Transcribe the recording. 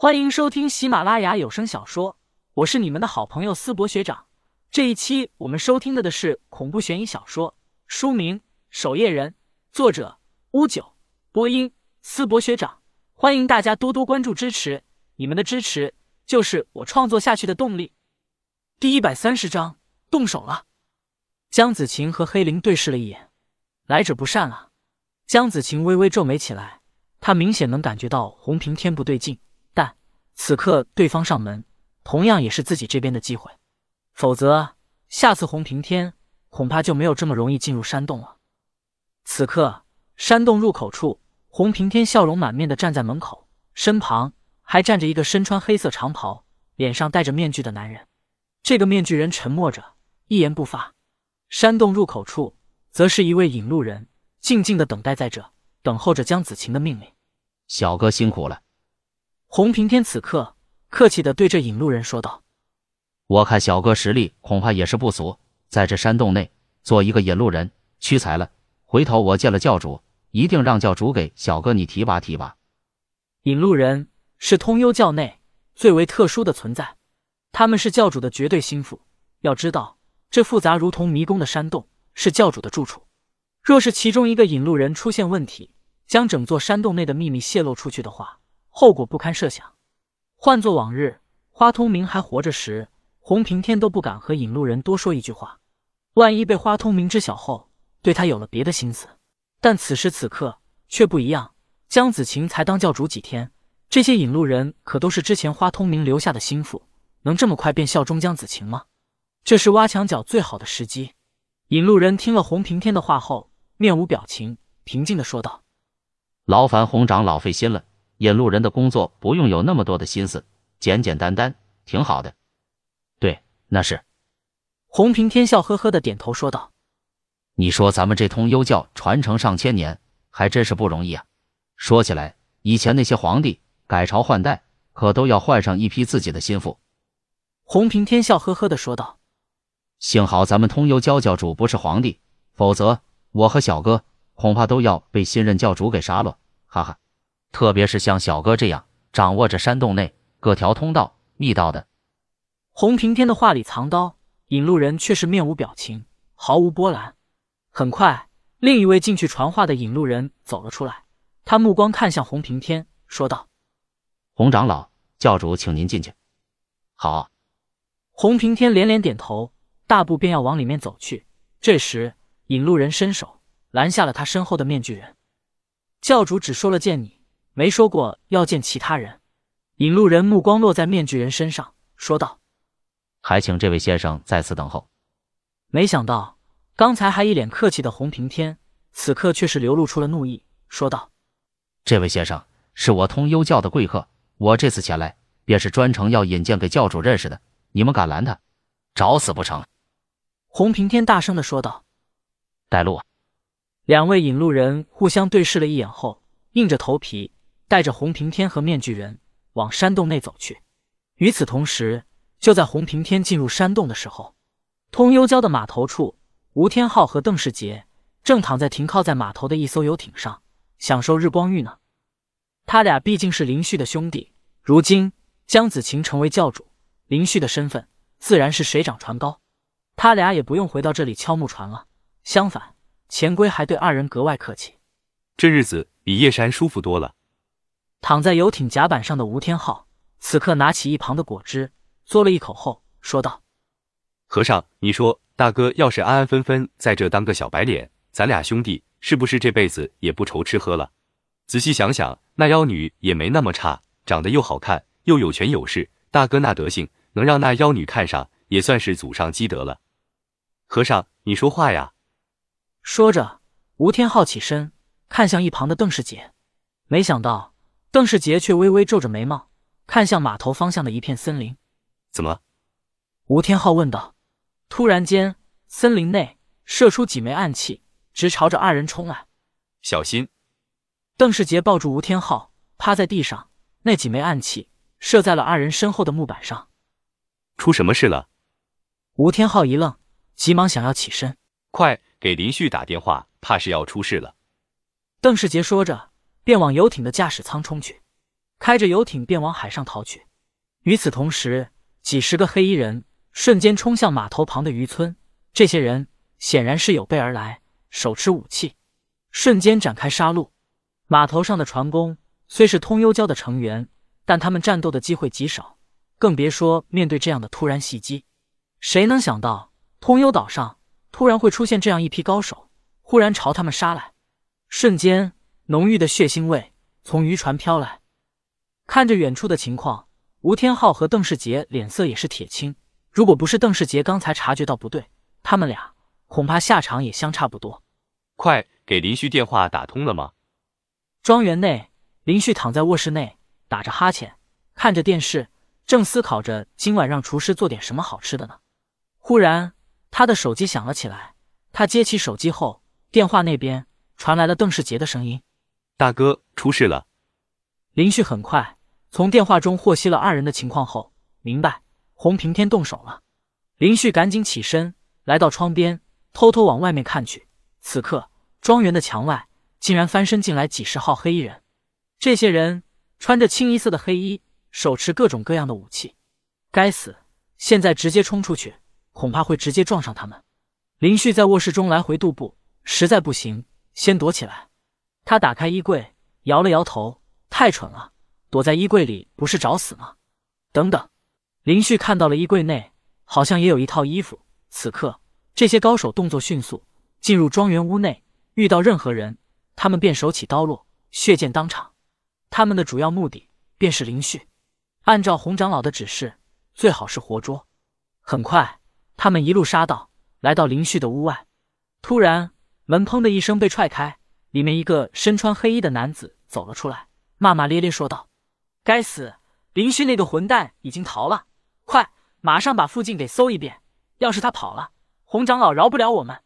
欢迎收听喜马拉雅有声小说，我是你们的好朋友思博学长。这一期我们收听的的是恐怖悬疑小说，书名《守夜人》，作者乌九，播音思博学长。欢迎大家多多关注支持，你们的支持就是我创作下去的动力。第一百三十章，动手了。江子晴和黑灵对视了一眼，来者不善啊！江子晴微微皱眉起来，她明显能感觉到洪平天不对劲。此刻对方上门，同样也是自己这边的机会，否则下次洪平天恐怕就没有这么容易进入山洞了。此刻山洞入口处，洪平天笑容满面的站在门口，身旁还站着一个身穿黑色长袍、脸上戴着面具的男人。这个面具人沉默着，一言不发。山洞入口处，则是一位引路人，静静的等待在这，等候着江子晴的命令。小哥辛苦了。洪平天此刻客气的对着引路人说道：“我看小哥实力恐怕也是不俗，在这山洞内做一个引路人，屈才了。回头我见了教主，一定让教主给小哥你提拔提拔。”引路人是通幽教内最为特殊的存在，他们是教主的绝对心腹。要知道，这复杂如同迷宫的山洞是教主的住处，若是其中一个引路人出现问题，将整座山洞内的秘密泄露出去的话，后果不堪设想。换做往日，花通明还活着时，洪平天都不敢和引路人多说一句话。万一被花通明知晓后，对他有了别的心思。但此时此刻却不一样。江子晴才当教主几天，这些引路人可都是之前花通明留下的心腹，能这么快便效忠江子晴吗？这是挖墙脚最好的时机。引路人听了洪平天的话后，面无表情，平静的说道：“劳烦洪长老费心了。”引路人的工作不用有那么多的心思，简简单单挺好的。对，那是。洪平天笑呵呵的点头说道：“你说咱们这通幽教传承上千年，还真是不容易啊。说起来，以前那些皇帝改朝换代，可都要换上一批自己的心腹。”洪平天笑呵呵的说道：“幸好咱们通幽教教主不是皇帝，否则我和小哥恐怕都要被新任教主给杀了。”哈哈。特别是像小哥这样掌握着山洞内各条通道密道的，洪平天的话里藏刀，引路人却是面无表情，毫无波澜。很快，另一位进去传话的引路人走了出来，他目光看向洪平天，说道：“洪长老，教主请您进去。”好。洪平天连连点头，大步便要往里面走去。这时，引路人伸手拦下了他身后的面具人。教主只说了见你。没说过要见其他人。引路人目光落在面具人身上，说道：“还请这位先生在此等候。”没想到刚才还一脸客气的洪平天，此刻却是流露出了怒意，说道：“这位先生是我通幽教的贵客，我这次前来便是专程要引荐给教主认识的。你们敢拦他，找死不成？”洪平天大声的说道：“带路！”两位引路人互相对视了一眼后，硬着头皮。带着洪平天和面具人往山洞内走去。与此同时，就在洪平天进入山洞的时候，通幽礁的码头处，吴天昊和邓世杰正躺在停靠在码头的一艘游艇上，享受日光浴呢。他俩毕竟是林旭的兄弟，如今江子晴成为教主，林旭的身份自然是水涨船高。他俩也不用回到这里敲木船了，相反，钱龟还对二人格外客气。这日子比叶山舒服多了。躺在游艇甲板上的吴天昊，此刻拿起一旁的果汁，嘬了一口后说道：“和尚，你说大哥要是安安分分在这当个小白脸，咱俩兄弟是不是这辈子也不愁吃喝了？仔细想想，那妖女也没那么差，长得又好看，又有权有势，大哥那德行，能让那妖女看上，也算是祖上积德了。和尚，你说话呀！”说着，吴天昊起身看向一旁的邓世杰，没想到。邓世杰却微微皱着眉毛，看向码头方向的一片森林。怎么？吴天昊问道。突然间，森林内射出几枚暗器，直朝着二人冲来。小心！邓世杰抱住吴天昊，趴在地上。那几枚暗器射在了二人身后的木板上。出什么事了？吴天昊一愣，急忙想要起身。快给林旭打电话，怕是要出事了。邓世杰说着。便往游艇的驾驶舱冲去，开着游艇便往海上逃去。与此同时，几十个黑衣人瞬间冲向码头旁的渔村。这些人显然是有备而来，手持武器，瞬间展开杀戮。码头上的船工虽是通幽教的成员，但他们战斗的机会极少，更别说面对这样的突然袭击。谁能想到，通幽岛上突然会出现这样一批高手，忽然朝他们杀来？瞬间，浓郁的血腥味从渔船飘来。看着远处的情况，吴天昊和邓世杰脸色也是铁青。如果不是邓世杰刚才察觉到不对，他们俩恐怕下场也相差不多。快给林旭电话打通了吗？庄园内，林旭躺在卧室内打着哈欠，看着电视，正思考着今晚让厨师做点什么好吃的呢。忽然，他的手机响了起来。他接起手机后，电话那边传来了邓世杰的声音：“大哥，出事了。”林旭很快从电话中获悉了二人的情况后，明白洪平天动手了。林旭赶紧起身。来到窗边，偷偷往外面看去。此刻，庄园的墙外竟然翻身进来几十号黑衣人。这些人穿着清一色的黑衣，手持各种各样的武器。该死！现在直接冲出去，恐怕会直接撞上他们。林旭在卧室中来回踱步，实在不行，先躲起来。他打开衣柜，摇了摇头，太蠢了，躲在衣柜里不是找死吗？等等，林旭看到了衣柜内，好像也有一套衣服。此刻，这些高手动作迅速，进入庄园屋内，遇到任何人，他们便手起刀落，血溅当场。他们的主要目的便是林旭。按照洪长老的指示，最好是活捉。很快，他们一路杀到，来到林旭的屋外。突然，门砰的一声被踹开，里面一个身穿黑衣的男子走了出来，骂骂咧咧说道：“该死，林旭那个混蛋已经逃了！快，马上把附近给搜一遍。”要是他跑了，洪长老饶不了我们。